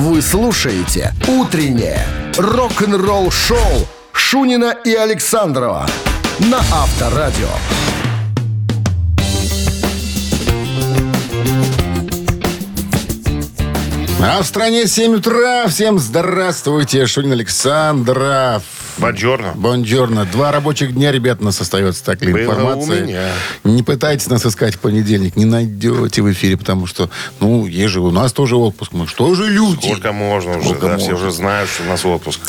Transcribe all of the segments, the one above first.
Вы слушаете «Утреннее рок-н-ролл-шоу» Шунина и Александрова на Авторадио. А в стране 7 утра. Всем здравствуйте. Шунин Александров. Бонжорно. Бонжорно. Два рабочих дня, ребят, у нас остается так ли информация. Не пытайтесь нас искать в понедельник. Не найдете в эфире, потому что, ну, есть же у нас тоже отпуск. Мы что же люди? Сколько можно уже, Сколько да, все можно. уже знают, что у нас отпуск.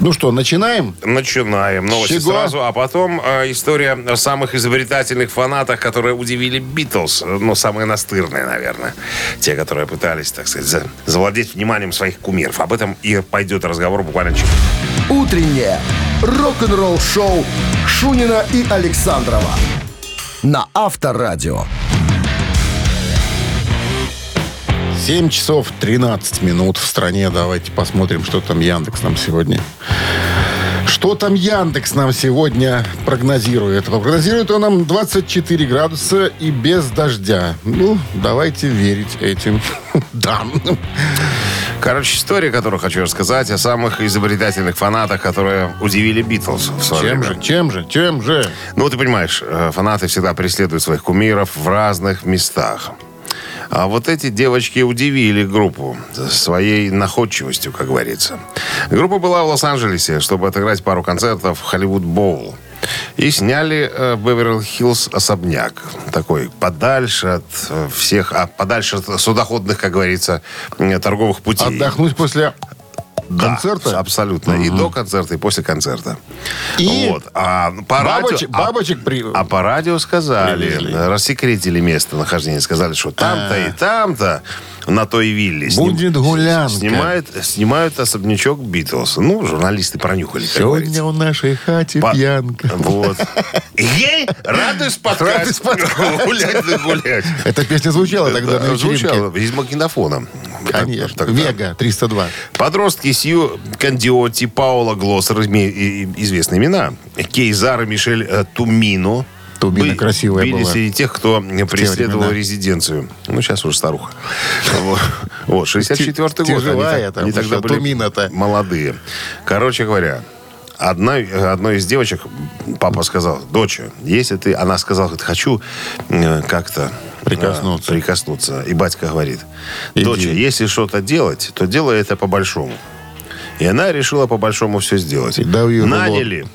Ну что, начинаем? Начинаем. Новости Чего? сразу, а потом э, история о самых изобретательных фанатах, которые удивили Битлз. Ну, самые настырные, наверное. Те, которые пытались, так сказать, за- завладеть вниманием своих кумиров. Об этом и пойдет разговор буквально через... «Утреннее рок-н-ролл-шоу» Шунина и Александрова на Авторадио. 7 часов 13 минут в стране. Давайте посмотрим, что там Яндекс нам сегодня. Что там Яндекс нам сегодня прогнозирует? Прогнозирует он нам 24 градуса и без дождя. Ну, давайте верить этим данным. Короче, история, которую хочу рассказать, о самых изобретательных фанатах, которые удивили Битлз в свое Чем время. же, чем же, чем же? Ну, ты понимаешь, э, фанаты всегда преследуют своих кумиров в разных местах. А вот эти девочки удивили группу своей находчивостью, как говорится. Группа была в Лос-Анджелесе, чтобы отыграть пару концертов в Холливуд Боул. И сняли э, в Беверли-Хиллз особняк. Такой подальше от э, всех, а подальше от судоходных, как говорится, торговых путей. Отдохнуть после Да, концерта? абсолютно. И до концерта, и после концерта. И вот. А по бабочек- радио, а- бабочек при- а по радио сказали, Привезли. рассекретили место нахождения, сказали, что там-то А. и там-то на той вилле сним- Будет гулянка. Снимают, снимают особнячок Битлз. Ну, журналисты пронюхали, Сегодня в нашей хате По- пьянка. Вот. Ей Радость подкаст. Гулять да гулять. Эта песня звучала тогда на. Звучало из магнитофона. Конечно. Вега 302. Подростки Сью Кандиоти, Паула Глоссер, известные имена. Кейзар Мишель э, Тумино. Тумино Были- красивая были была. среди тех, кто преследовал времена. резиденцию. Ну, сейчас уже старуха. Вот. Вот, 64-й год. Они Тяжелая так- там Они тогда уже, были Тумино-то. молодые. Короче говоря, Одна, одной из девочек папа сказал, доча, если ты... Она сказала, говорит, хочу э, как-то... Прикоснуться. э, прикоснуться. И батька говорит, Иди. доча, если что-то делать, то делай это по-большому. И она решила по-большому все сделать. Ее наняли,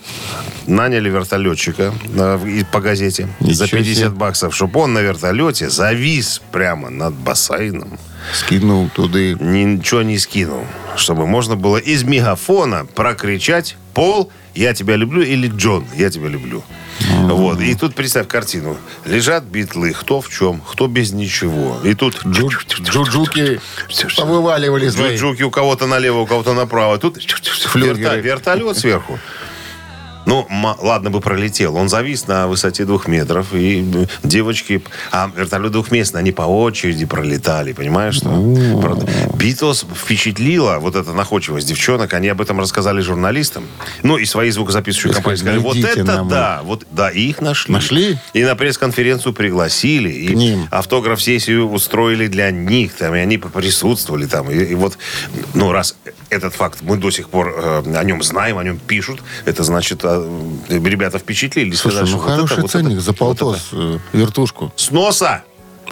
наняли вертолетчика э, по газете за Ничего 50 себе. баксов, чтобы он на вертолете завис прямо над бассейном. Скинул туды. Ничего не скинул. Чтобы можно было из мегафона прокричать «Пол, я тебя люблю» или «Джон, я тебя люблю». Вот. И тут представь картину. Лежат битлы, кто в чем, кто без ничего. И тут Джу- Джуджуки повываливали свои. Джуджуки у кого-то налево, у кого-то направо. Тут верта- вертолет сверху. Ну, ладно бы пролетел. Он завис на высоте двух метров. И э, девочки... А вертолет двухместный, они по очереди пролетали, понимаешь? Что? Правда. Битлз впечатлила вот эта находчивость девчонок. Они об этом рассказали журналистам. Ну, и свои звукозаписывающие компании сказали, вот «Найдите это нам». да. Вот, да, и их нашли. Нашли? И на пресс-конференцию пригласили. И ним. автограф-сессию устроили для них. Там, и они присутствовали там. И, и вот, ну, раз этот факт мы до сих пор э, о нем знаем, о нем пишут, это значит, э, ребята впечатлились. Слушай, сказали, ну вот это, хороший вот ценник это, за вот полтос э, вертушку. это. С носа!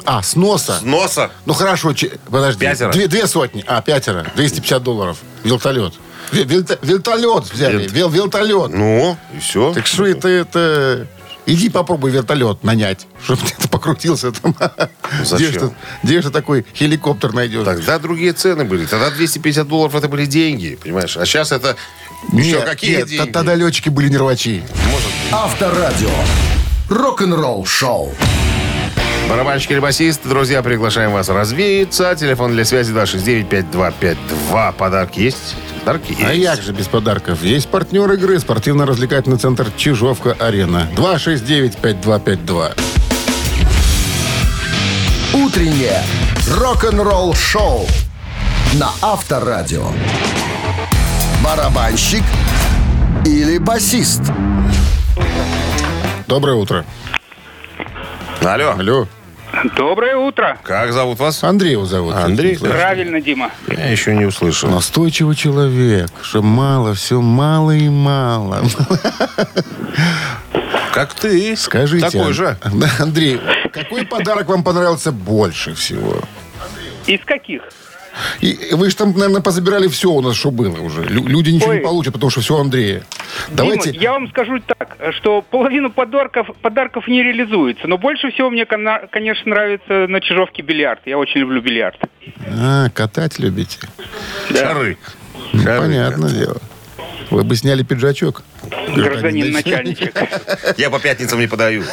А, с носа. С носа! Ну хорошо, че- подожди. Пятеро. Две, две сотни. А, пятеро. 250 долларов. Вертолет. Вельта- Вертолет взяли. Вел- Вертолет. Ну, и все. Так что это, это... Иди попробуй вертолет нанять, чтобы ты покрутился там. Зачем? Где ж ты- Где же такой хеликоптер найдешь? Тогда другие цены были. Тогда 250 долларов это были деньги, понимаешь? А сейчас это еще Нет, какие нет, деньги? Тогда летчики были не рвачи. Может, Авторадио. Рок-н-ролл-шоу. Барабанщик или басист, друзья, приглашаем вас развеяться. Телефон для связи 269-5252. Подарки есть? Подарки есть. А як же без подарков? Есть партнер игры, спортивно-развлекательный центр Чижовка-Арена. 269-5252. Утреннее рок-н-ролл-шоу на Авторадио. Барабанщик или басист? Доброе утро. Алло. Алло. Доброе утро. Как зовут вас? Андрей его зовут. Андрей? Правильно, Дима. Я еще не услышал. Настойчивый человек, что мало, все мало и мало. Как ты. Скажите, Такой же. Андрей, какой подарок вам понравился больше всего? Из каких? И вы же там, наверное, позабирали все у нас, что было уже. Лю- люди ничего Ой. не получат, потому что все Андрея. Давайте... Дима, я вам скажу так, что половину подарков, подарков не реализуется. Но больше всего мне, конечно, нравится на Чижовке бильярд. Я очень люблю бильярд. А, катать любите? Шары. Ну, Шары, понятное да. дело. Вы бы сняли пиджачок. Гражданин начальничек. Я по пятницам не подаю.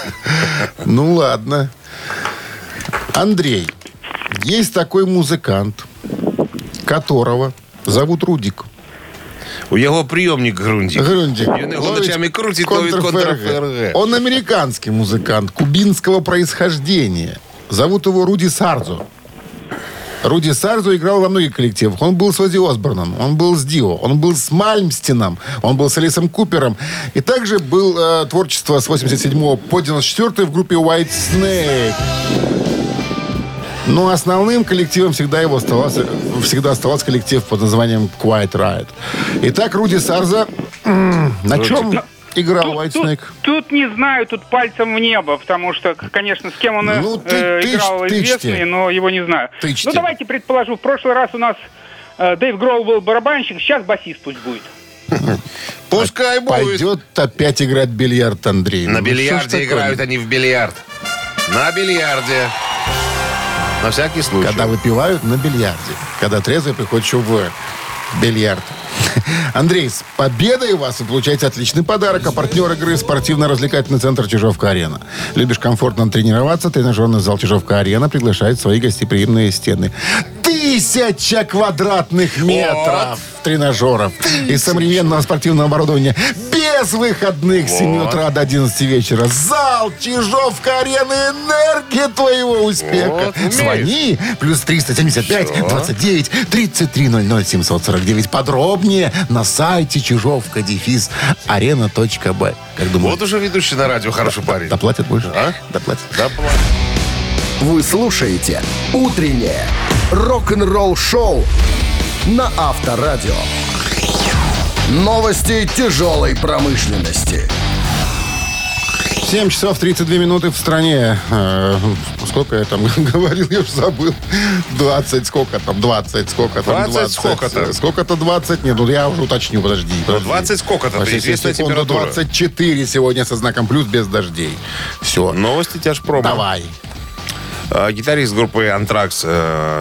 Ну ладно. Андрей, есть такой музыкант, которого зовут Рудик. У его приемник грунтик. Грундик. Юный глотачами крутит, ловит контр-ФРГ. Он американский музыкант кубинского происхождения. Зовут его Руди Сарзо. Руди Сарзо играл во многих коллективах. Он был с Ози Осборном, он был с Дио, он был с Мальмстином, он был с Алисом Купером. И также был э, творчество с 87 по 94 в группе White Snake. Но основным коллективом всегда его оставался, всегда оставался коллектив под названием Quiet Riot. Итак, Руди Сарза на чем играл White тут, Snake? тут не знаю, тут пальцем в небо, потому что, конечно, с кем он э, Ну, ты э, играл тычьте. известный, но его не знаю. Тычьте. Ну, давайте предположу, в прошлый раз у нас э, Дэйв Гроул был барабанщик, сейчас басист пусть будет. Пускай будет. Пойдет опять играть в бильярд, Андрей. На Ну, бильярде играют они в бильярд. На бильярде. На всякий случай. Когда выпивают на бильярде. Когда трезвый приходит еще в бильярд. Андрей, с победой вас вы получаете отличный подарок. А партнер игры спортивно-развлекательный центр «Чижовка-арена». Любишь комфортно тренироваться? Тренажерный зал «Чижовка-арена» приглашает свои гостеприимные стены. Тысяча квадратных метров тренажеров и современного спортивного оборудования. Без выходных с 7 утра до 11 вечера. Зал Чижовка-арена. Энергия твоего успеха. Вот, умеешь. Звони. Плюс 375 29 33 00 749. Подробнее на сайте чижовка дефис арена.б. Как думаешь, Вот уже ведущий на радио хороший парень. доплатят больше? А? Доплатят. Да. Вы слушаете «Утреннее рок-н-ролл-шоу» на Авторадио. Новости тяжелой промышленности. 7 часов 32 минуты в стране. Э, сколько я там говорил, я уже забыл. 20, сколько там, 20, сколько там, 20 20. сколько-то? Сколько-то 20? Нет, ну я уже уточню, подожди. подожди. 20 сколько-то, Вообще, известная секунду, температура. 24 сегодня со знаком плюс без дождей. Все. Новости тяжпрома. Давай. А, Гитарист группы Антракс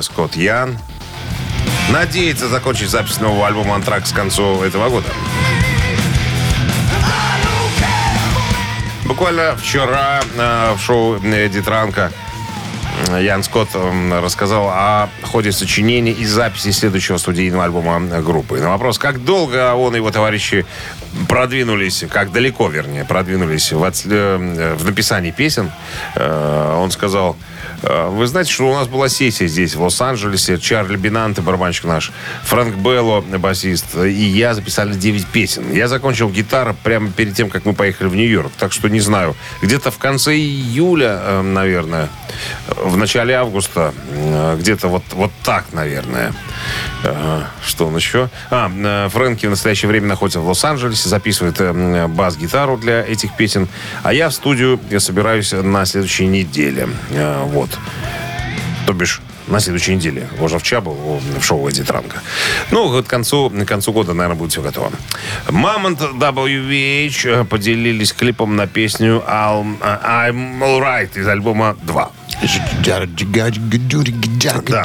Скотт Ян надеется закончить запись нового альбома Антракс к концу этого года. Буквально вчера э, в шоу Эдди Транка э, Ян Скотт э, рассказал о ходе сочинения и записи следующего студийного альбома э, группы. На вопрос, как долго он и его товарищи продвинулись, как далеко, вернее, продвинулись в, отс- э, в написании песен, э, он сказал, э, вы знаете, что у нас была сессия здесь, в Лос-Анджелесе, Чарли Бинанте, барабанщик наш, Фрэнк Белло, басист, и я записали 9 песен. Я закончил гитару прямо перед тем, как мы поехали в Нью-Йорк, так что не знаю, где-то в конце июля, э, наверное, в начале августа, э, где-то вот, вот так, наверное. Э, Что он еще? А, э, Фрэнки в настоящее время находится в Лос-Анджелесе, записывает э, бас-гитару для этих песен. А я в студию я собираюсь на следующей неделе. Вот. То бишь, на следующей неделе. Уже был о, в шоу Эдди Транка. Ну, вот к концу, к концу года, наверное, будет все готово. Мамонт WVH поделились клипом на песню I'll- I'm Alright из альбома 2. Да.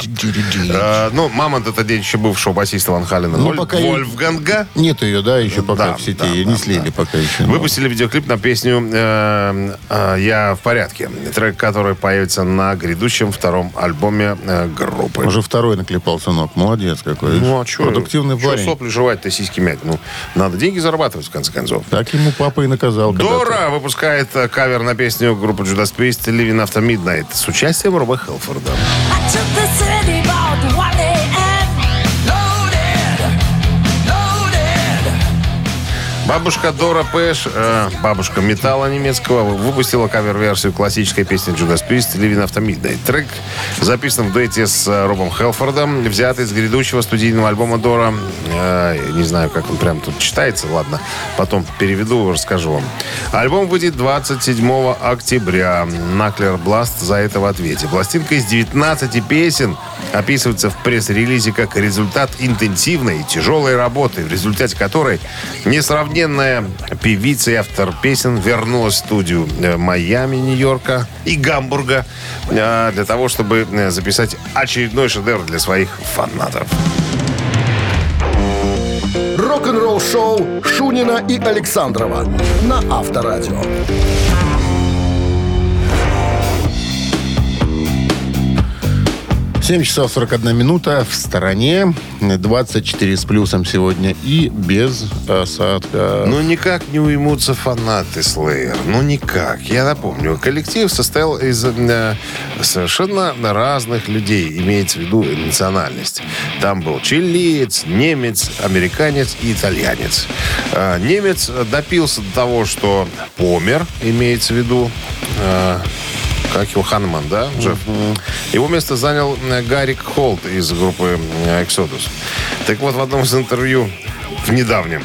Э, ну, Мамонт это детище бывшего басиста Ван Халена. Ну, Воль- пока и- Вольфганга. Нет ее, да, еще пока Да, в сети. да, Ее да, не слили да. пока еще. Выпустили видеоклип на песню э, э, «Я в порядке». Трек, который появится на грядущем втором альбоме э, группы. Уже второй наклепал, сынок. Молодец какой. Ну, а что? Продуктивный парень. сопли жевать-то, сиськи мять? Ну, надо деньги зарабатывать, в конце концов. Так ему папа и наказал. когда-то. Дора выпускает э, кавер на песню группы Judas Priest «Living After Midnight» с участием Роба Хелфорда. Бабушка Доро Пеш, э, бабушка металла немецкого, выпустила кавер-версию классической песни Judas Priest «Living After Midnight». Трек записан в дуэте с э, Робом Хэлфордом, взят из грядущего студийного альбома Доро. Э, не знаю, как он прям тут читается, ладно, потом переведу, расскажу вам. Альбом выйдет 27 октября. Nuclear Blast за это в ответе. Пластинка из 19 песен описывается в пресс-релизе как результат интенсивной и тяжелой работы, в результате которой несравненная певица и автор песен вернулась в студию э, Майами, Нью-Йорка и Гамбурга э, для того, чтобы э, записать очередной шедевр для своих фанатов. Рок-н-ролл шоу Шунина и Александрова на Авторадио. 7 часов 41 минута в стороне. 24 с плюсом сегодня и без осадка. Ну, никак не уймутся фанаты Slayer. Ну, никак. Я напомню, коллектив состоял из э, совершенно разных людей, имеется в виду национальность. Там был чилиец, немец, американец и итальянец. Э, немец допился до того, что помер, имеется в виду... э, как его, Ханман, да, Джефф? Его место занял э, Гарик Холт из группы Exodus. Так вот, в одном из интервью, в недавнем,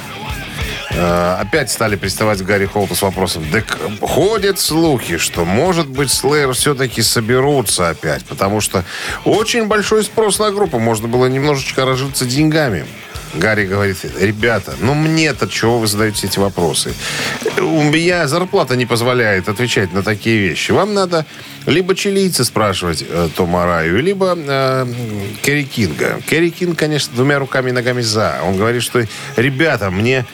э, опять стали приставать к Гарри Холту с вопросом. Так ходят слухи, что, может быть, Slayer все-таки соберутся опять, потому что очень большой спрос на группу. Можно было немножечко разжиться деньгами. Гарри говорит, ребята, ну мне-то чего вы задаете эти вопросы? У меня зарплата не позволяет отвечать на такие вещи. Вам надо либо чилийца спрашивать э, Тома Раю, либо э, Керри Кинга. Керри Кинг, конечно, двумя руками и ногами за. Он говорит, что, ребята, мне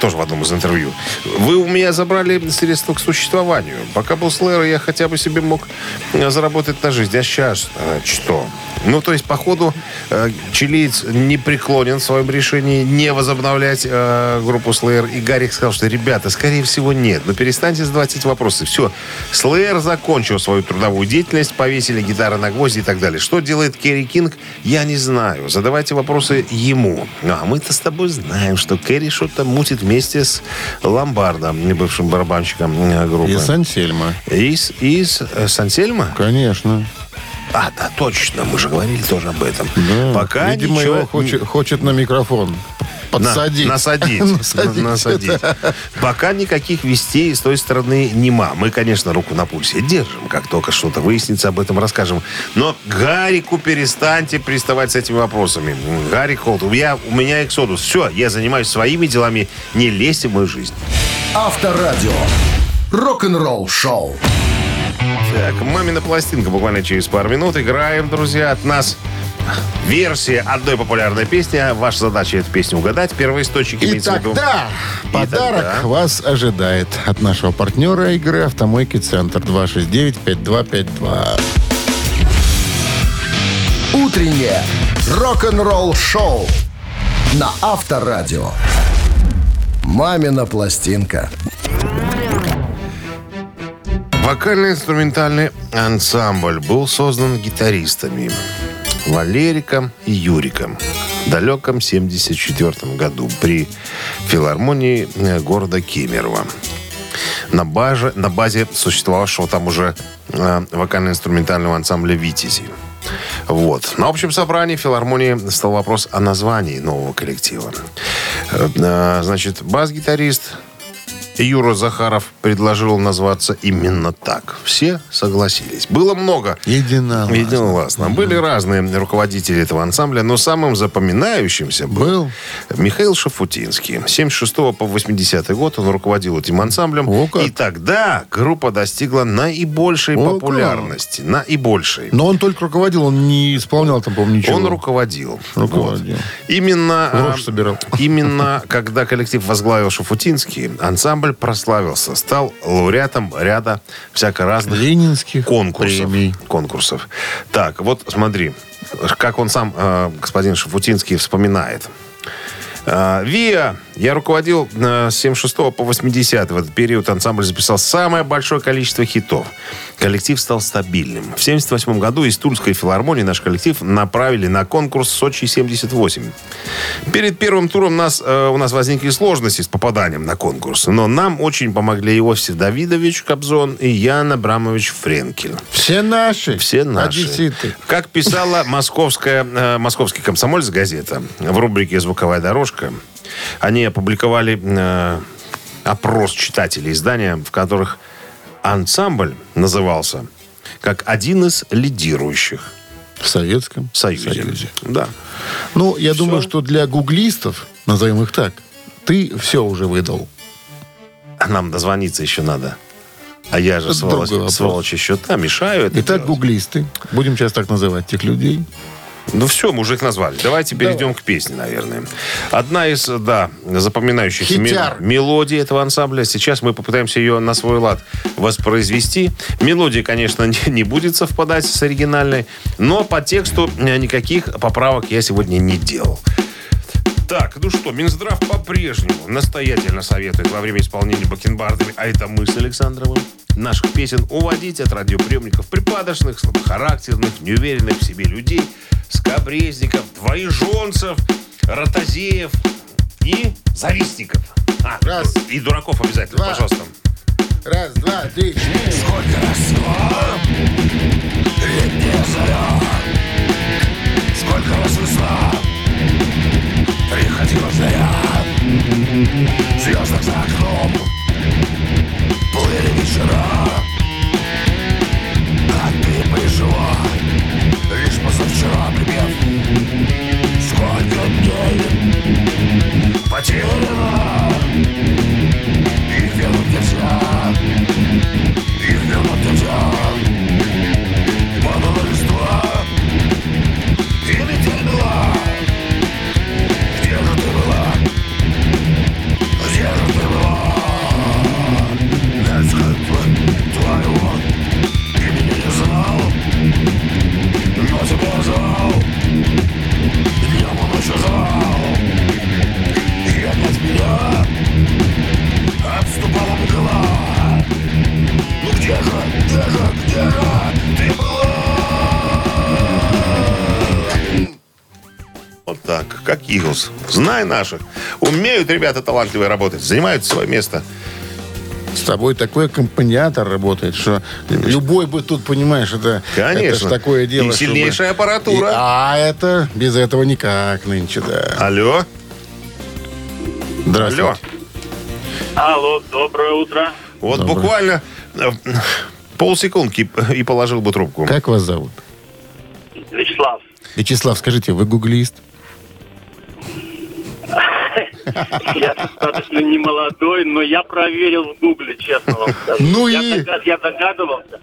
тоже в одном из интервью. Вы у меня забрали средства к существованию. Пока был Слэр, я хотя бы себе мог э, заработать на жизнь. А сейчас э, что? Ну, то есть, походу, э, чилиец не преклонен в своем решении не возобновлять э, группу Slayer. И Гарик сказал, что, ребята, скорее всего, нет. Но перестаньте задавать эти вопросы. Все. Slayer закончил свою трудовую деятельность, повесили гитары на гвозди и так далее. Что делает Керри Кинг, я не знаю. Задавайте вопросы ему. Ну, а мы-то с тобой знаем, что Керри что-то мутит вместе с Ломбардом, бывшим барабанщиком э, группы. Из Ансельма. Из, из э, Сансельма? Конечно. А, да, точно, мы же говорили тоже об этом. Да. Пока Видимо, ничего... его хочет, хочет на микрофон На- подсадить. насадить. Насадить. На- насадить. Пока никаких вестей с той стороны нема. Мы, конечно, руку на пульсе держим. Как только что-то выяснится, об этом расскажем. Но Гарику перестаньте приставать с этими вопросами. Гарик Холт, у меня, у меня эксодус. Все, я занимаюсь своими делами. Не лезьте в мою жизнь. Авторадио. Рок-н-ролл шоу. Так, «Мамина пластинка» буквально через пару минут. Играем, друзья, от нас версия одной популярной песни. Ваша задача эту песню угадать. Первоисточник И имеется в виду. тогда подарок тогда. вас ожидает от нашего партнера игры «Автомойки Центр» 269-5252. Утреннее рок-н-ролл шоу на Авторадио. Мамина пластинка. Вокально-инструментальный ансамбль был создан гитаристами Валериком и Юриком в далеком 74 году при филармонии э, города Кемерово. На, баже, на базе существовавшего там уже э, вокально-инструментального ансамбля «Витязи». Вот. На общем собрании филармонии стал вопрос о названии нового коллектива. Э, э, Значит, бас-гитарист Юра Захаров предложил назваться именно так. Все согласились. Было много Единогласно. Единогласно. Были разные руководители этого ансамбля, но самым запоминающимся был, Был. Михаил Шафутинский. С 76 по 80 год он руководил этим ансамблем. О, как. И тогда группа достигла наибольшей О, популярности. Наибольшей. Но он только руководил, он не исполнял там, по-моему, ничего. Он руководил. Руководил. Вот. Именно, а, собирал. именно когда коллектив возглавил Шафутинский, ансамбль прославился, стал лауреатом ряда всяко разных Ленинских конкурсов. премий. конкурсов. Так, вот смотри, как он сам, э, господин Шафутинский, вспоминает. Э, ВИА Я руководил э, с 76 по 80 в этот период ансамбль записал самое большое количество хитов. Коллектив стал стабильным. В 78 году из Тульской филармонии наш коллектив направили на конкурс Сочи-78. Перед первым туром нас, э, у нас возникли сложности с попаданием на конкурс, но нам очень помогли Иосиф Давидович Кобзон и Ян Абрамович Френкель. Все наши. Все наши. Одесситы. Как писала московская, э, московский комсомольц газета в рубрике «Звуковая дорожка», они опубликовали э, опрос читателей издания, в которых ансамбль назывался как один из лидирующих В Советском в Союзе. Да. Ну, я думаю, что для гуглистов, назовем их так, ты все уже выдал. А Нам дозвониться еще надо. А я же, Это сволочь, сволочь еще там, мешаю это Итак, делать. гуглисты, будем сейчас так называть тех людей. Ну все, мы уже их назвали. Давайте перейдем к песне, наверное. Одна из, да, запоминающихся Хитяр. мел- мелодий этого ансамбля. Сейчас мы попытаемся ее на свой лад воспроизвести. Мелодия, конечно, не, не будет совпадать с оригинальной, но по тексту э, никаких поправок я сегодня не делал. Так, ну что, Минздрав по-прежнему настоятельно советует во время исполнения бакенбардами, а это мы с Александровым, наших песен уводить от радиоприемников припадочных, слабохарактерных, неуверенных в себе людей, скобрезников, двоеженцев, ротозеев и завистников. А, Раз. И дураков обязательно, Два. пожалуйста. Раз, два, три, четыре. Сколько раз весна Приходила заря В звездах за окном Плыли вечера А ты пришла Позавчера припев Сколько дней Потеряно Их вернуть нельзя так, как Иглс. Знай наших. Умеют ребята талантливые работать, занимают свое место. С тобой такой аккомпаниатор работает, что любой бы тут, понимаешь, это, Конечно. это такое дело. И чтобы- сильнейшая аппаратура. И- а это без этого никак нынче, да. Алло? Здравствуйте. Алло. Алло, доброе утро. Вот Доброе. буквально э, полсекундки и положил бы трубку. Как вас зовут? Вячеслав. Вячеслав, скажите, вы гуглист? Я достаточно не молодой, но я проверил в Гугле, честно вам скажу. Ну я, и? догад- я догадывался.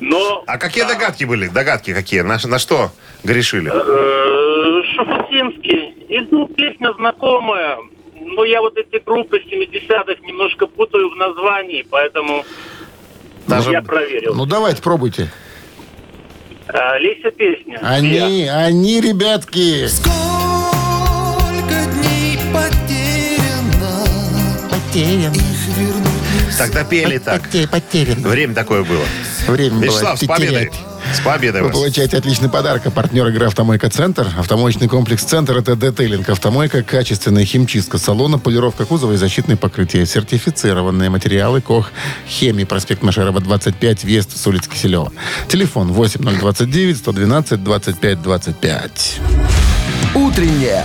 Но А какие догадки были? Догадки какие? На, на что грешили? э, Шафутинский. И, ну, песня знакомая. Но я вот эти группы 70-х немножко путаю в названии, поэтому Даже- я проверил. Ну, давайте, пробуйте. А, Леся песня. Я. Они, они, ребятки. Сколько дней потеряно Вернуть Тогда пели так. Потерян. Время такое было. Время было Вячеслав, с победой. потерять. С победой Вы вас. получаете отличный подарок. А партнер игры «Автомойка Центр». Автомоечный комплекс «Центр» — это детейлинг. Автомойка, качественная химчистка салона, полировка кузова и защитные покрытия. Сертифицированные материалы КОХ «Хемии». Проспект Машерова, 25, въезд с улицы Киселева. Телефон 8029 112 25 25. Утреннее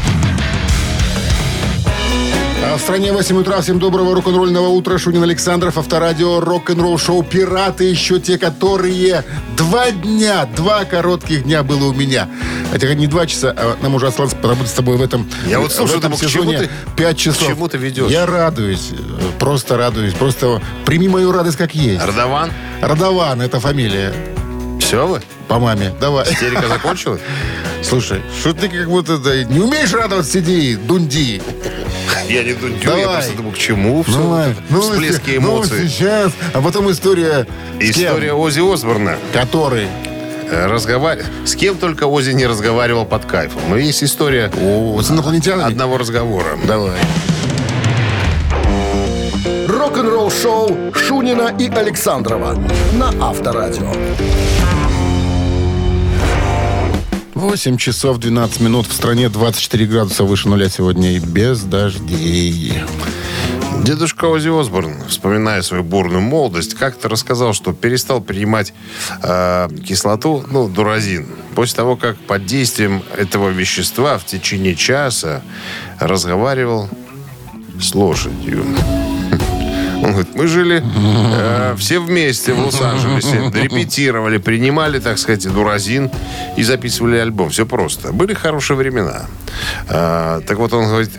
А в стране 8 утра. Всем доброго рок-н-ролльного утра. Шунин Александров, Авторадио, рок-н-ролл шоу «Пираты». Еще те, которые два дня, два коротких дня было у меня. Хотя не два часа, а нам уже осталось поработать с тобой в этом Я вот слушаю, в этом думаю, сезоне ты- пять часов. к чему ты ведешь? Я радуюсь. Просто радуюсь. Просто прими мою радость как есть. Радован? Радован, это фамилия. Все вы? По маме. Давай. Истерика закончилась? Слушай, что ты как будто да, не умеешь радоваться, сиди, дунди. Я не дудю, я Давай. просто думаю, к чему все Ну, ладно. Ну, всплески ну, эмоций. сейчас. А потом история... История Ози Осборна. Который... разговаривал. С кем только Ози не разговаривал под кайфом. Но есть история О, с инопланетянами? одного разговора. Давай. Рок-н-ролл шоу Шунина и Александрова на Авторадио. 8 часов 12 минут в стране, 24 градуса выше нуля сегодня и без дождей. Дедушка Ози Осборн, вспоминая свою бурную молодость, как-то рассказал, что перестал принимать э, кислоту, ну, дуразин, после того, как под действием этого вещества в течение часа разговаривал с лошадью. Он говорит, мы жили э, все вместе в Лос-Анджелесе, репетировали, принимали, так сказать, дуразин и записывали альбом. Все просто. Были хорошие времена. Э, так вот, он говорит,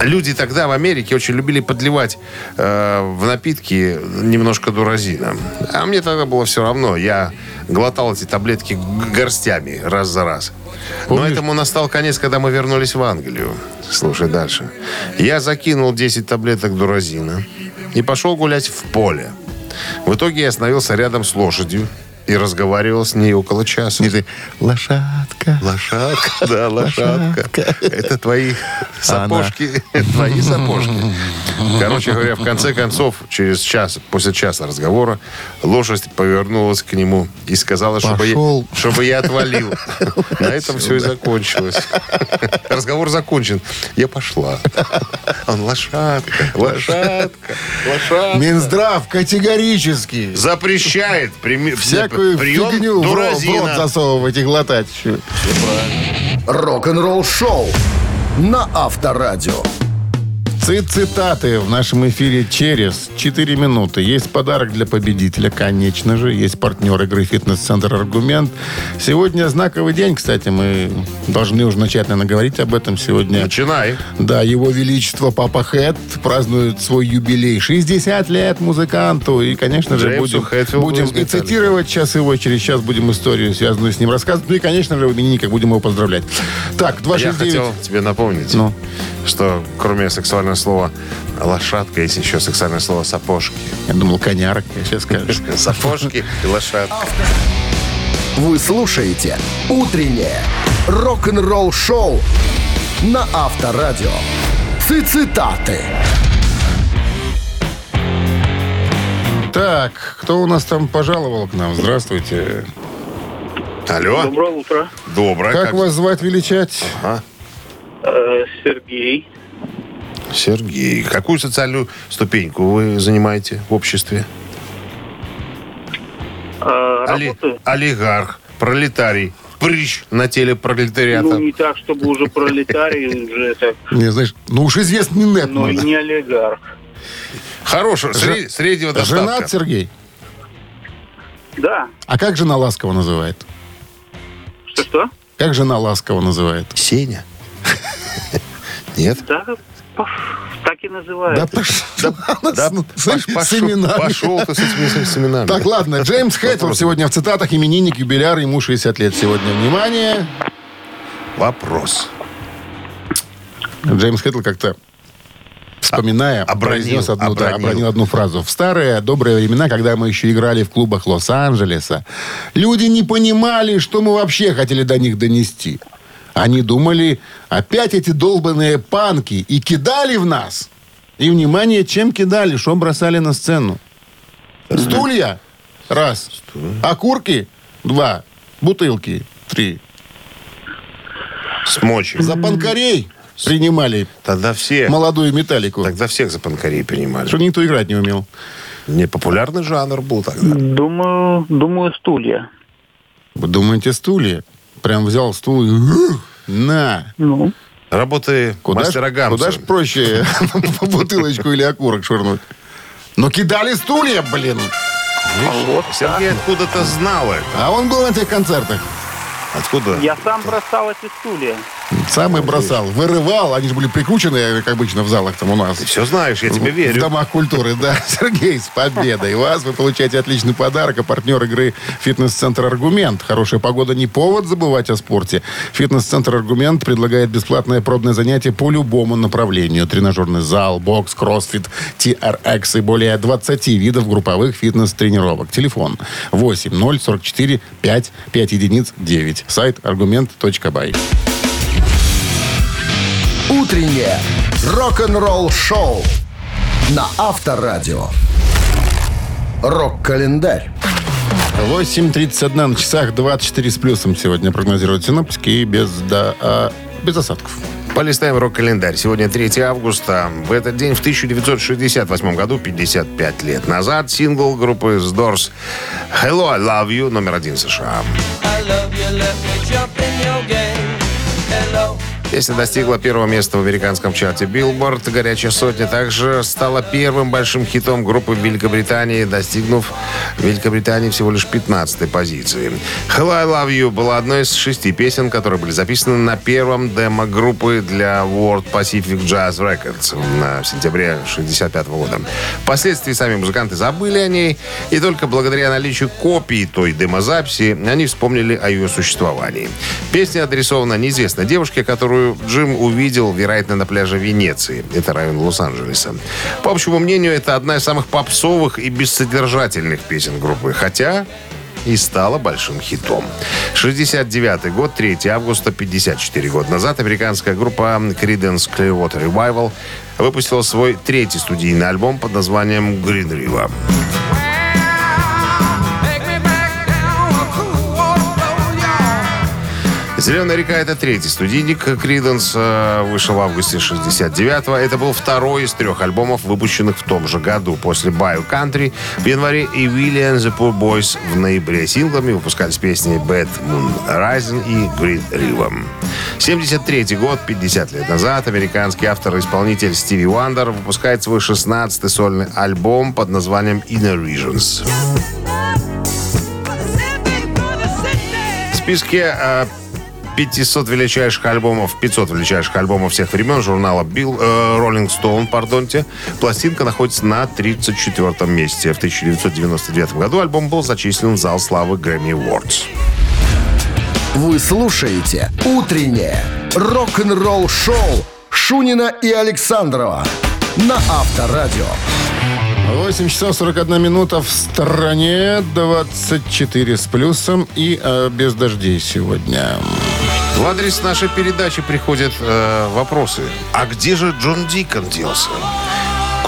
Люди тогда в Америке очень любили подливать э, в напитки немножко дуразина. А мне тогда было все равно. Я глотал эти таблетки горстями раз за раз. Но этому настал конец, когда мы вернулись в Англию. Слушай дальше. Я закинул 10 таблеток дуразина и пошел гулять в поле. В итоге я остановился рядом с лошадью и разговаривал с ней около часа. И ты, лошадка. Лошадка, да, лошадка. Это твои сапожки, это твои сапожки. Короче говоря, в конце концов, через час, после часа разговора, лошадь повернулась к нему и сказала, чтобы я, чтобы я отвалил. На этом все и закончилось. Разговор закончен. Я пошла. Он лошадка, лошадка, лошадка. Минздрав категорически. Запрещает прими- Всякую прием фигню в рот, в рот дуразина. засовывать и глотать еще. Рок-н-ролл шоу на Авторадио. Цит цитаты в нашем эфире через 4 минуты. Есть подарок для победителя, конечно же. Есть партнер игры «Фитнес-центр Аргумент». Сегодня знаковый день, кстати. Мы должны уже начать, наверное, говорить об этом сегодня. Начинай. Да, его величество Папа Хэт празднует свой юбилей. 60 лет музыканту. И, конечно же, Джеймсу будем, будем и цитировать сейчас его. Через час будем историю, связанную с ним, рассказывать. Ну и, конечно же, в именинниках будем его поздравлять. Так, Я 269... хотел тебе напомнить, Ну. что кроме сексуального слова лошадка, есть еще сексуальное слово сапожки. Я думал, конярок, я сейчас скажешь. Сапожки и лошадка. Вы слушаете «Утреннее рок-н-ролл-шоу» на Авторадио. Цитаты. Так, кто у нас там пожаловал к нам? Здравствуйте. Алло. Доброе утро. Доброе. Как вас звать, величать? Ага. Э, Сергей. Сергей. Какую социальную ступеньку вы занимаете в обществе? Али- Работаю. Олигарх, пролетарий, прыщ на теле пролетариата. Ну, не так, чтобы уже пролетарий, уже так, Не, знаешь, ну уж известный нет. но и надо. не олигарх. Хорошего, сре- среднего достатка. Женат Сергей? Да. А как жена ласково называет? Что-что? Как жена ласково называет? Сеня? Нет? Да, так и называют. Да пошел. Да, Ну, слышь, пош- с именами. Пошел ты с этими семенами. Так, ладно, Джеймс Вопрос. сегодня в цитатах, именинник, юбиляр, ему 60 лет сегодня. Внимание! Вопрос. Джеймс Хэтфилд как-то вспоминая, обронил, произнес одну, да, обронил. обронил одну фразу. В старые добрые времена, когда мы еще играли в клубах Лос-Анджелеса, люди не понимали, что мы вообще хотели до них донести. Они думали, опять эти долбанные панки, и кидали в нас. И, внимание, чем кидали, что бросали на сцену? Стулья? Раз. Окурки? Два. Бутылки? Три. Смочи. За панкарей принимали Тогда все... молодую металлику. Тогда всех за панкарей принимали. Что никто играть не умел. Непопулярный жанр был тогда. Думаю, думаю, стулья. Вы думаете, стулья? Прям взял стул и... На! Ну, Работы Куда мастера ж, Гамса. куда ж проще бутылочку или окурок швырнуть? Но кидали стулья, блин! Сергей откуда-то знал это. А он был на этих концертах. Откуда? я сам бросал эти стулья. Самый бросал. Вырывал. Они же были прикручены, как обычно, в залах там у нас. Ты все знаешь, я тебе В верю. домах культуры, да. Сергей, с победой вас. Вы получаете отличный подарок. А партнер игры «Фитнес-центр Аргумент». Хорошая погода не повод забывать о спорте. «Фитнес-центр Аргумент» предлагает бесплатное пробное занятие по любому направлению. Тренажерный зал, бокс, кроссфит, TRX и более 20 видов групповых фитнес-тренировок. Телефон 8 044 5 5 единиц 9. Сайт аргумент.бай. Утреннее рок-н-ролл-шоу на Авторадио. Рок-календарь. 8.31 на часах, 24 с плюсом сегодня прогнозируют синоптики и без, да, а, без осадков. Полистаем рок-календарь. Сегодня 3 августа. В этот день, в 1968 году, 55 лет назад, сингл группы The Doors «Hello, I Love You» номер один в США. I love you, let me jump in your game. Песня достигла первого места в американском чарте Billboard. «Горячая сотня» также стала первым большим хитом группы Великобритании, достигнув в Великобритании всего лишь 15-й позиции. «Hello, I Love You» была одной из шести песен, которые были записаны на первом демо группы для World Pacific Jazz Records в сентябре 1965 года. Впоследствии сами музыканты забыли о ней, и только благодаря наличию копий той демозаписи они вспомнили о ее существовании. Песня адресована неизвестной девушке, которую Джим увидел, вероятно, на пляже Венеции. Это район Лос-Анджелеса. По общему мнению, это одна из самых попсовых и бессодержательных песен группы. Хотя и стала большим хитом. 69 год, 3 августа, 54 года назад, американская группа Creedence Clearwater Revival выпустила свой третий студийный альбом под названием Green River. «Зеленая река» — это третий студийник Криденс. Вышел в августе 69-го. Это был второй из трех альбомов, выпущенных в том же году. После «Bio Country» в январе и «Willie and the Poor Boys» в ноябре. Синглами выпускались песни «Bad Moon Rising» и «Green River». 73 год, 50 лет назад, американский автор и исполнитель Стиви Уандер выпускает свой 16-й сольный альбом под названием «Inner Visions». В списке э, 500 величайших альбомов, 500 величайших альбомов всех времен журнала Bill, э, Rolling Stone, пардонте, пластинка находится на 34 месте. В 1999 году альбом был зачислен в зал славы Grammy Awards. Вы слушаете «Утреннее рок-н-ролл-шоу» Шунина и Александрова на Авторадио. 8 часов 41 минута в стороне, 24 с плюсом и э, без дождей сегодня. В адрес нашей передачи приходят э, вопросы. А где же Джон Дикон делся?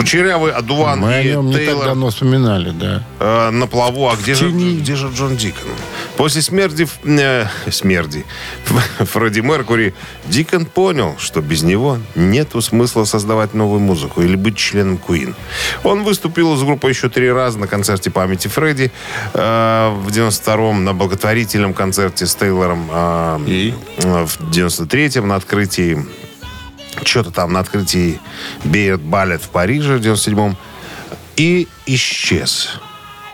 Кучерявый, Адуван Мы о и нем не так Тейлор давно вспоминали, да. э, на плаву. А где же, тени. где же Джон Дикон? После смерти, э, смерти Фредди Меркури Дикон понял, что без него нету смысла создавать новую музыку или быть членом Куин. Он выступил с группой еще три раза на концерте памяти Фредди э, в 92-м, на благотворительном концерте с Тейлором э, И? э, в 93-м на открытии что-то там на открытии Бейерт Балет в Париже в 97-м и исчез.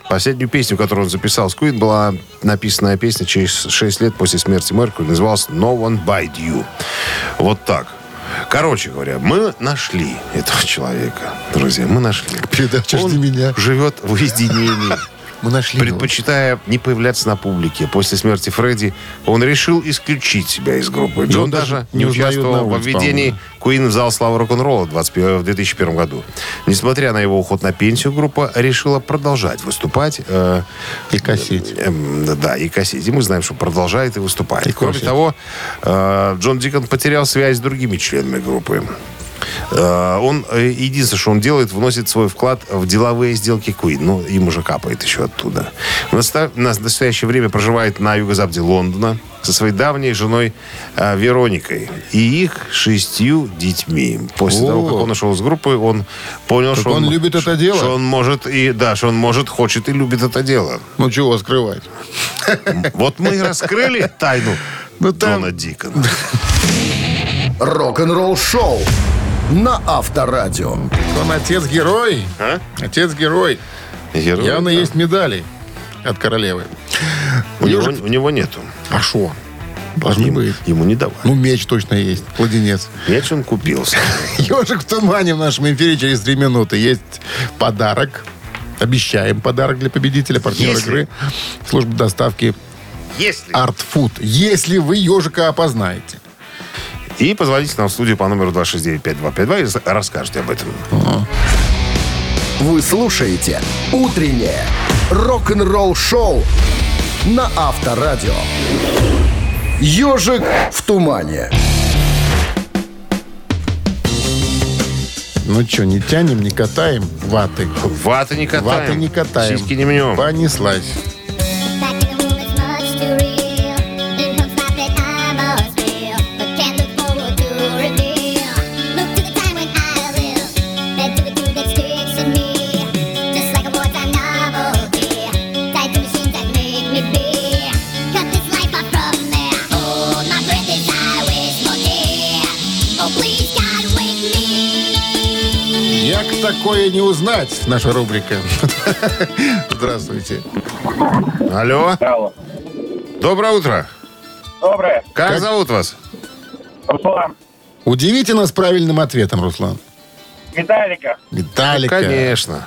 Последнюю песню, которую он записал с Queen, была написанная песня через 6 лет после смерти Меркури. Называлась «No One Bite You». Вот так. Короче говоря, мы нашли этого человека. Друзья, мы нашли. Передача «Жди меня». живет в уединении. Мы нашли его. Предпочитая не появляться на публике. После смерти Фредди он решил исключить себя из группы. Да он он даже не участвовал улице, введении Куин в зал славы рок-н-ролла в 21 в 2001 году. Несмотря на его уход на пенсию, группа решила продолжать выступать. э, И косить. Эм, да, и косить. И мы знаем, что продолжает и выступает. И Кроме косит. того, э, Джон Дикон потерял связь с другими членами группы. Э, Он, э, единственное, что он делает, вносит свой вклад в деловые сделки Queen. Ну, им уже капает еще оттуда. В настоящее время проживает на юго-западе Лондона со своей давней женой э, Вероникой и их шестью детьми. После О. того, как он ушел из группы, он понял, Так что он любит это дело? Что он может и да, что он может, хочет и любит это дело. Ну, чего скрывать? Вот мы и раскрыли тайну Ну, там- Джона Дикона. Рок-н-ролл-шоу на Авторадио. Он отец-герой. А? Отец-герой. Герой, Явно да. есть медали от королевы. У него, Ежик- у него нету. А шо? Должны ему, быть. ему не давали. Ну, меч точно есть, кладенец. Меч он купился. Ежик в тумане в нашем эфире через три минуты. Есть подарок. Обещаем подарок для победителя, партнера Если- игры. Служба доставки Если... Food. Если вы ежика опознаете. И позвоните нам в студию по номеру 269-5252 и расскажете об этом. Вы слушаете «Утреннее рок-н-ролл-шоу» на Авторадио. «Ежик в тумане». Ну что, не тянем, не катаем ваты. Ваты не катаем. Ваты не катаем. Сиськи не мнем. Понеслась. Такое не узнать? Наша рубрика. Здравствуйте. Алло. Доброе утро. Доброе. Как, Как- зовут вас? Руслан. Удивите нас правильным ответом, Руслан. Металлика. Металлика. Конечно.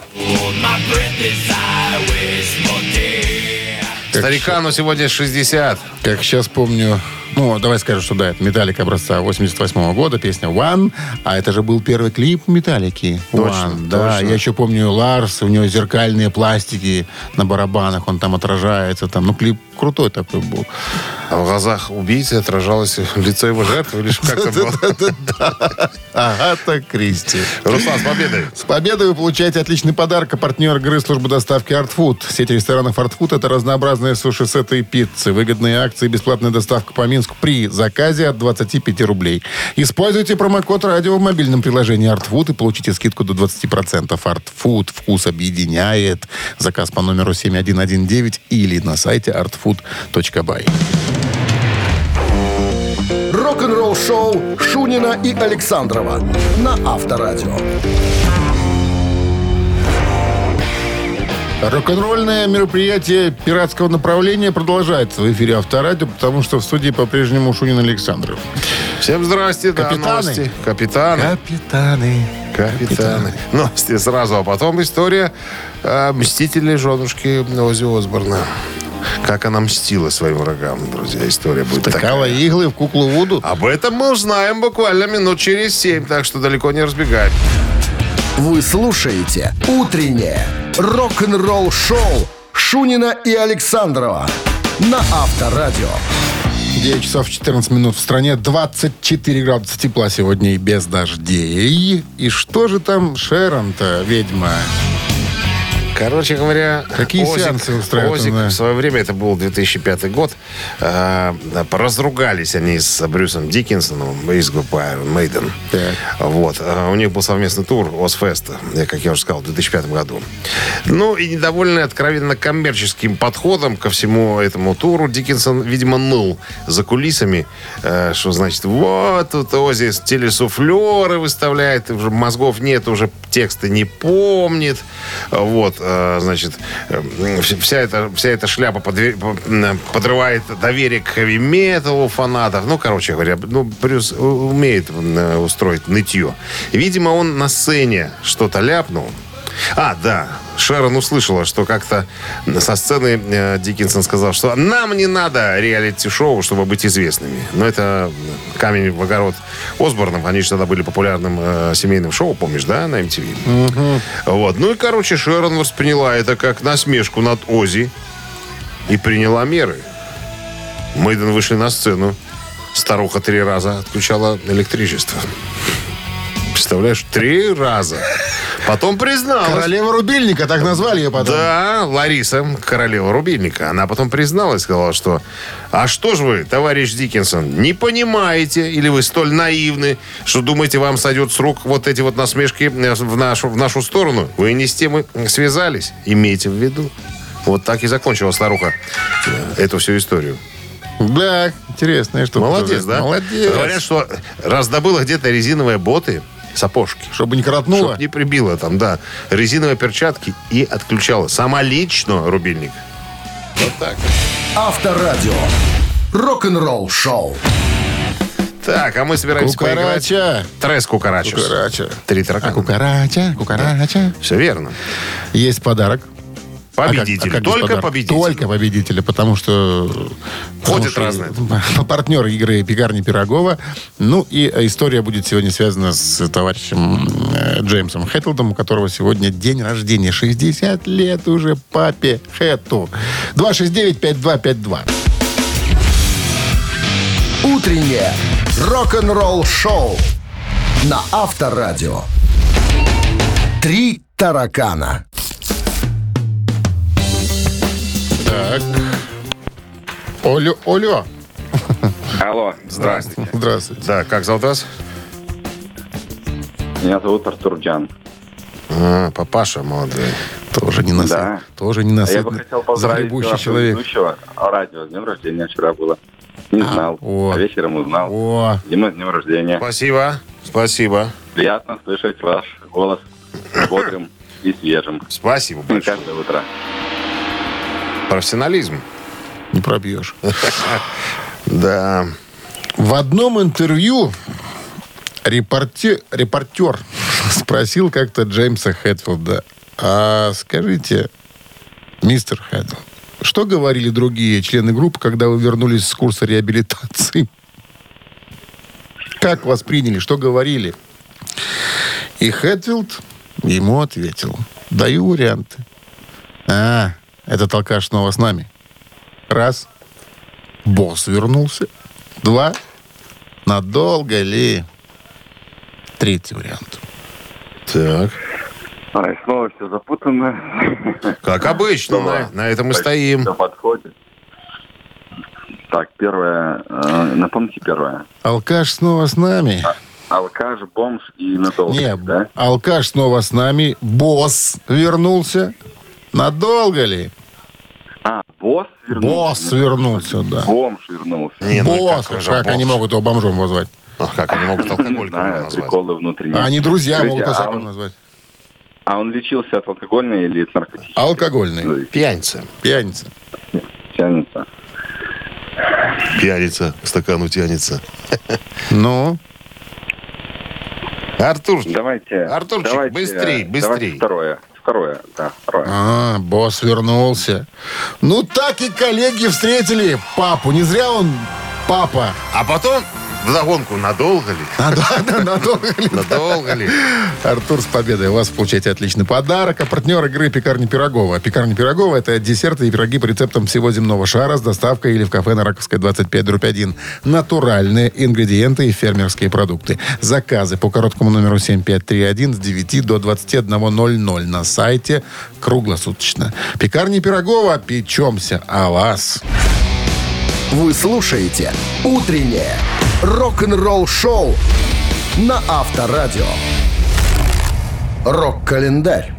Как Старикану сегодня 60. Как сейчас помню, ну, давай скажем, что да, это Металлика образца 88 года, песня One, а это же был первый клип Металлики. Точно, One, да. точно. Я еще помню Ларс, у него зеркальные пластики на барабанах, он там отражается, там, ну, клип крутой такой был. А в глазах убийцы отражалось лицо его жертвы, или как это было? Агата Кристи. Руслан, с победой. С победой вы получаете отличный подарок. А партнер игры службы доставки Art Food. Сеть ресторанов Art Food – это разнообразные суши-сеты и пиццы. Выгодные акции, бесплатная доставка по Минску при заказе от 25 рублей. Используйте промокод радио в мобильном приложении Art Food и получите скидку до 20%. Art Food. Вкус объединяет. Заказ по номеру 7119 или на сайте artfood.by. Рок-н-ролл-шоу Шунина и Александрова на Авторадио. Рок-н-ролльное мероприятие пиратского направления продолжается в эфире Авторадио, потому что в студии по-прежнему Шунин Александров. Всем здрасте. да, Капитаны. новости. Капитаны. Капитаны. Капитаны. Новости сразу, а потом история э, мстителей женушки Ози Осборна. Как она мстила своим врагам, друзья. История будет Втыкала такая. иглы в куклу Вуду. Об этом мы узнаем буквально минут через семь, так что далеко не разбегать. Вы слушаете «Утреннее рок-н-ролл-шоу» Шунина и Александрова на Авторадио. 9 часов 14 минут в стране, 24 градуса тепла сегодня и без дождей. И что же там Шерон-то, ведьма? Короче говоря, Какие сеансы устраивают Озик она? в свое время, это был 2005 год, э, разругались они с Брюсом Диккенсоном из группы Iron Maiden. Так. Вот. э, У них был совместный тур Озфеста, как я уже сказал, в 2005 году. Ну и недовольный откровенно коммерческим подходом ко всему этому туру, Диккенсон, видимо, ныл за кулисами, э, что значит, вот тут Ози телесуфлеры выставляет, уже мозгов нет, уже тексты не помнит. Вот, значит, э, вс- вся эта, вся эта шляпа подрывает доверие к хэви-металу фанатов. Ну, короче говоря, ну, Брюс умеет м, устроить нытье. Видимо, он на сцене что-то ляпнул. А, да, Шерон услышала, что как-то со сцены э, Диккенсон сказал, что нам не надо реалити-шоу, чтобы быть известными. Но это камень в огород Осборнов. Они же тогда были популярным э, семейным шоу, помнишь, да, на MTV? Вот. Ну и, короче, Шерон восприняла это как насмешку над Ози и приняла меры. Мейден вышли на сцену. Старуха три раза отключала электричество. Представляешь, три раза. Потом призналась. Королева рубильника, так назвали ее потом. Да, Лариса, королева рубильника. Она потом призналась, сказала, что «А что ж вы, товарищ Диккенсон, не понимаете или вы столь наивны, что думаете, вам сойдет с рук вот эти вот насмешки э, в нашу, в нашу сторону? Вы не с тем и связались. Имейте в виду». Вот так и закончила старуха э, эту всю историю. Да, интересная штука. Молодец, тоже. да? Молодец. Говорят, что раздобыла где-то резиновые боты, сапожки. Чтобы не коротнуло. Чтоб не прибило там, да. Резиновые перчатки и отключала. Сама лично рубильник. Вот так. Авторадио. рок-н-ролл шоу. Так, а мы собираемся поиграть. Кукарача. Трес Кукарачус. Кукарача. Три А таракана. кукарача, кукарача. Все верно. Есть подарок. А как- а как Только подарка? победитель. Только победители, потому что... Ходят потому разные. что Партнер игры «Пекарни Пирогова». Ну и история будет сегодня связана с товарищем э, Джеймсом Хэтлдом, у которого сегодня день рождения. 60 лет уже папе Хэту. 269-5252. Утреннее рок-н-ролл шоу на Авторадио. Три таракана. Так. Олю, Олю. Алло, Здравствуйте. Здравствуйте. Да, как зовут вас? меня зовут Артур Джан. А, папаша молодой. Тоже не насыт. Да. Тоже не насыт. я бы хотел поздравить человек. ведущего радио. С днем рождения вчера было. Не А, знал. вот. А вечером узнал. О, Дима, с днем рождения. Спасибо. Спасибо. Приятно слышать ваш голос бодрым и свежим. Спасибо большое. Каждое утро. Профессионализм. не пробьешь. Да. В одном интервью репорте- репортер спросил как-то Джеймса Хэтфилда, а скажите, мистер Хэтфилд, что говорили другие члены группы, когда вы вернулись с курса реабилитации? Как восприняли, что говорили? И Хэтфилд ему ответил, даю варианты. А, этот алкаш снова с нами. Раз. Босс вернулся. Два. Надолго ли? Третий вариант. Так. Ай, снова все запутанно. Как обычно, на, на этом мы стоим. Все подходит. Так, первое. э, напомните первое. Алкаш снова с нами. Алкаш, бомж и надолго. Не, да? алкаш снова с нами. Босс вернулся. Надолго ли? А, босс вернулся. Босс вернулся, да. Бомж вернулся. Не, ну Босс. как Как, же они босс? могут его бомжом назвать? А как они могут Не алкоголь знаю, назвать? приколы внутренние. А они друзья Скажите, могут а косяком он- назвать. А он лечился от алкогольной или от наркотической? Алкогольный. Пьяница. Пьяница. Тянется. Пьяница к стакану тянется. Ну, Артур, Давайте. Артурчик, давайте, быстрей, давайте быстрей. второе. Второе, да, второе. а, босс вернулся. Ну, так и коллеги встретили папу. Не зря он папа. а потом вдогонку, надолго ли? Надо- надолго ли? Надолго ли? Артур, с победой. У вас получаете отличный подарок. А партнер игры «Пекарни Пирогова». «Пекарни Пирогова» — это десерты и пироги по рецептам всего земного шара с доставкой или в кафе на Раковской 25, дробь 1. Натуральные ингредиенты и фермерские продукты. Заказы по короткому номеру 7531 с 9 до 21.00 на сайте круглосуточно. «Пекарни Пирогова». Печемся о вас. Вы слушаете «Утреннее рок-н-ролл-шоу» на Авторадио. Рок-календарь.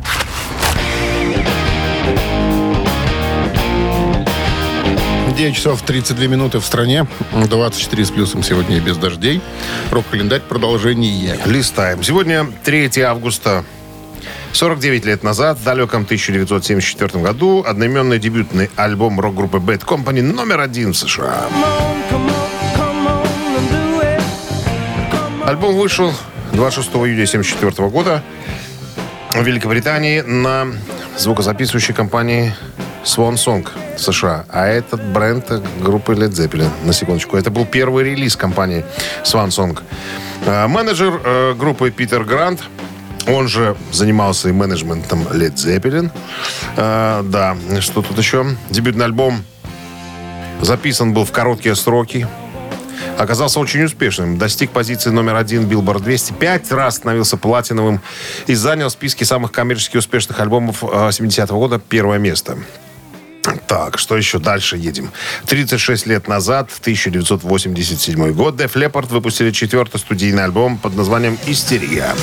Девять часов 32 минуты в стране. 24 с плюсом сегодня и без дождей. Рок-календарь продолжение. Листаем. Сегодня 3 августа. 49 лет назад, в далеком 1974 году, одноименный дебютный альбом рок-группы Bad Company номер один в США. Альбом вышел 26 июня 1974 года в Великобритании на звукозаписывающей компании Swan Song США. А этот бренд группы Led Zeppelin, на секундочку. Это был первый релиз компании Swan Song. А, Менеджер э, группы Питер Грант, он же занимался и менеджментом Led Zeppelin. А, да, что тут еще? Дебютный альбом записан был в короткие сроки. Оказался очень успешным. Достиг позиции номер один Billboard 200. Пять раз становился платиновым и занял в списке самых коммерчески успешных альбомов э, 70-го года первое место. Так, что еще? Дальше едем. 36 лет назад, в 1987 год, Def Leppard выпустили четвертый студийный альбом под названием «Истерия».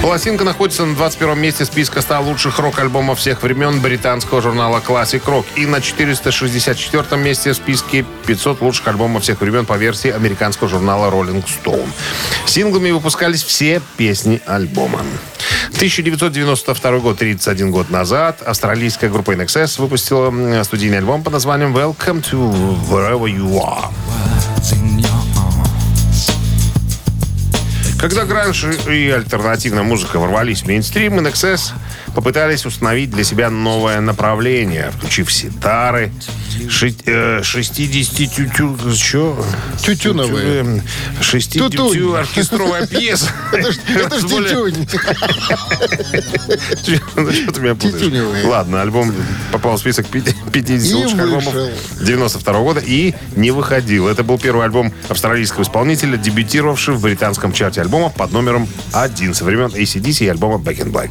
Пластинка находится на 21 месте списка 100 лучших рок-альбомов всех времен британского журнала Classic Rock и на 464 месте в списке 500 лучших альбомов всех времен по версии американского журнала Rolling Stone. Синглами выпускались все песни альбома. 1992 год, 31 год назад, австралийская группа NXS выпустила студийный альбом под названием Welcome to Wherever You Are. Когда гранж и альтернативная музыка ворвались в мейнстрим, NXS попытались установить для себя новое направление, включив ситары, ши- э, 60 тютю... Чё? Тютюновые. 6 Тутунь. тютю оркестровая пьеса. Это ж тютюнь. Что ты меня путаешь? Ладно, альбом попал в список пяти- 50 И лучших альбомов вышел. 92 года и не выходил. Это был первый альбом австралийского исполнителя, дебютировавший в британском чарте альбомов под номером один со времен ACDC и альбома Back in Black.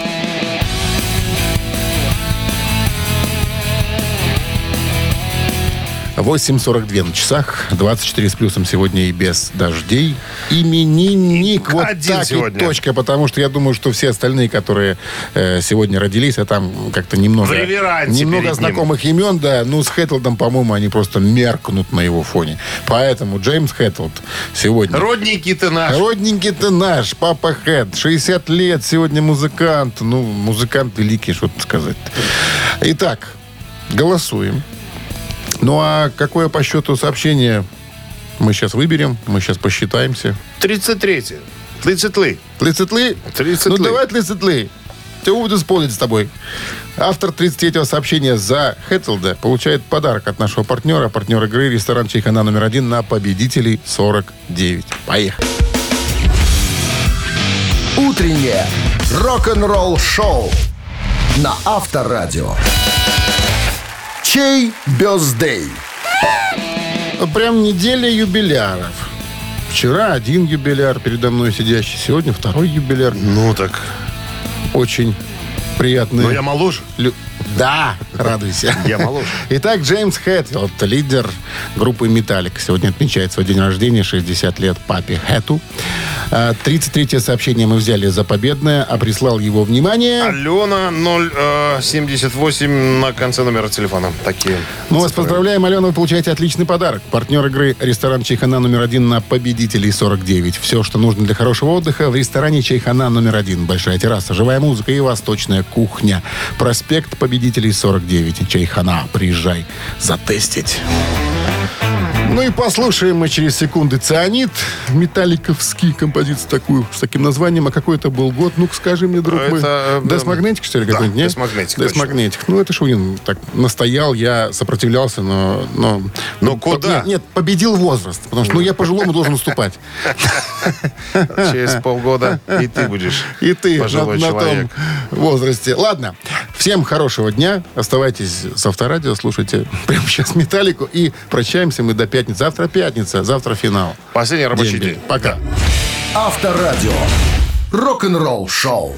8.42 на часах, 24 с плюсом сегодня и без дождей. Именинник. Вот Один так сегодня. и точка, потому что я думаю, что все остальные, которые э, сегодня родились, а там как-то немного, немного перед ним. знакомых имен, да, ну с Хэтлдом, по-моему, они просто меркнут на его фоне. Поэтому Джеймс Хэтлд сегодня... Родненький ты наш. Родненький ты наш, папа Хэт. 60 лет, сегодня музыкант. Ну, музыкант великий, что тут сказать. Итак, голосуем. Ну, а какое по счету сообщение мы сейчас выберем, мы сейчас посчитаемся. 33 33 Лицетлы? 33. Ну, давай лицетлы. Все буду спорить с тобой. Автор 33-го сообщения за Хэтлда получает подарок от нашего партнера, партнера игры, ресторан Чайхана номер один на победителей 49. Поехали. Утреннее рок-н-ролл-шоу на Авторадио. Чей бездей? Прям неделя юбиляров. Вчера один юбиляр передо мной сидящий, сегодня второй юбиляр. Ну так. Очень приятный. Но я моложе. Лю- Да, радуйся. Я моложе. Итак, Джеймс Хэтфилд, лидер группы «Металлик», сегодня отмечает свой день рождения, 60 лет папе Хэту. А, 33-е сообщение мы взяли за победное, а прислал его внимание... Алена 078 на конце номера телефона. Такие. Мы вас поздравляем, Алена, вы получаете отличный подарок. Партнер игры «Ресторан Чайхана» номер один на победителей 49. Все, что нужно для хорошего отдыха в ресторане Чайхана номер один. Большая терраса, живая музыка и восточная кухня. Проспект победителей 49. Чайхана. Приезжай затестить. Ну и послушаем мы через секунды «Цианид». Металликовский композицию такую, с таким названием. А какой это был год? Ну-ка, скажи мне, друг мой. Это, э, Десмагнетик, что ли, да, какой-нибудь? нет? Десмагнетик, Десмагнетик. Ну, это Шунин так настоял, я сопротивлялся, но... Но, Но куда? Нет, нет, победил возраст. Потому что, ну, я по-жилому должен уступать. Через полгода и ты будешь И ты на, на том возрасте. Ладно, всем хорошего дня. Оставайтесь с Авторадио, слушайте прямо сейчас «Металлику». И прощаемся мы до пятницы. Завтра пятница, завтра финал. Последний рабочий Дембель. день. Пока. Авторадио. Рок-н-ролл-шоу.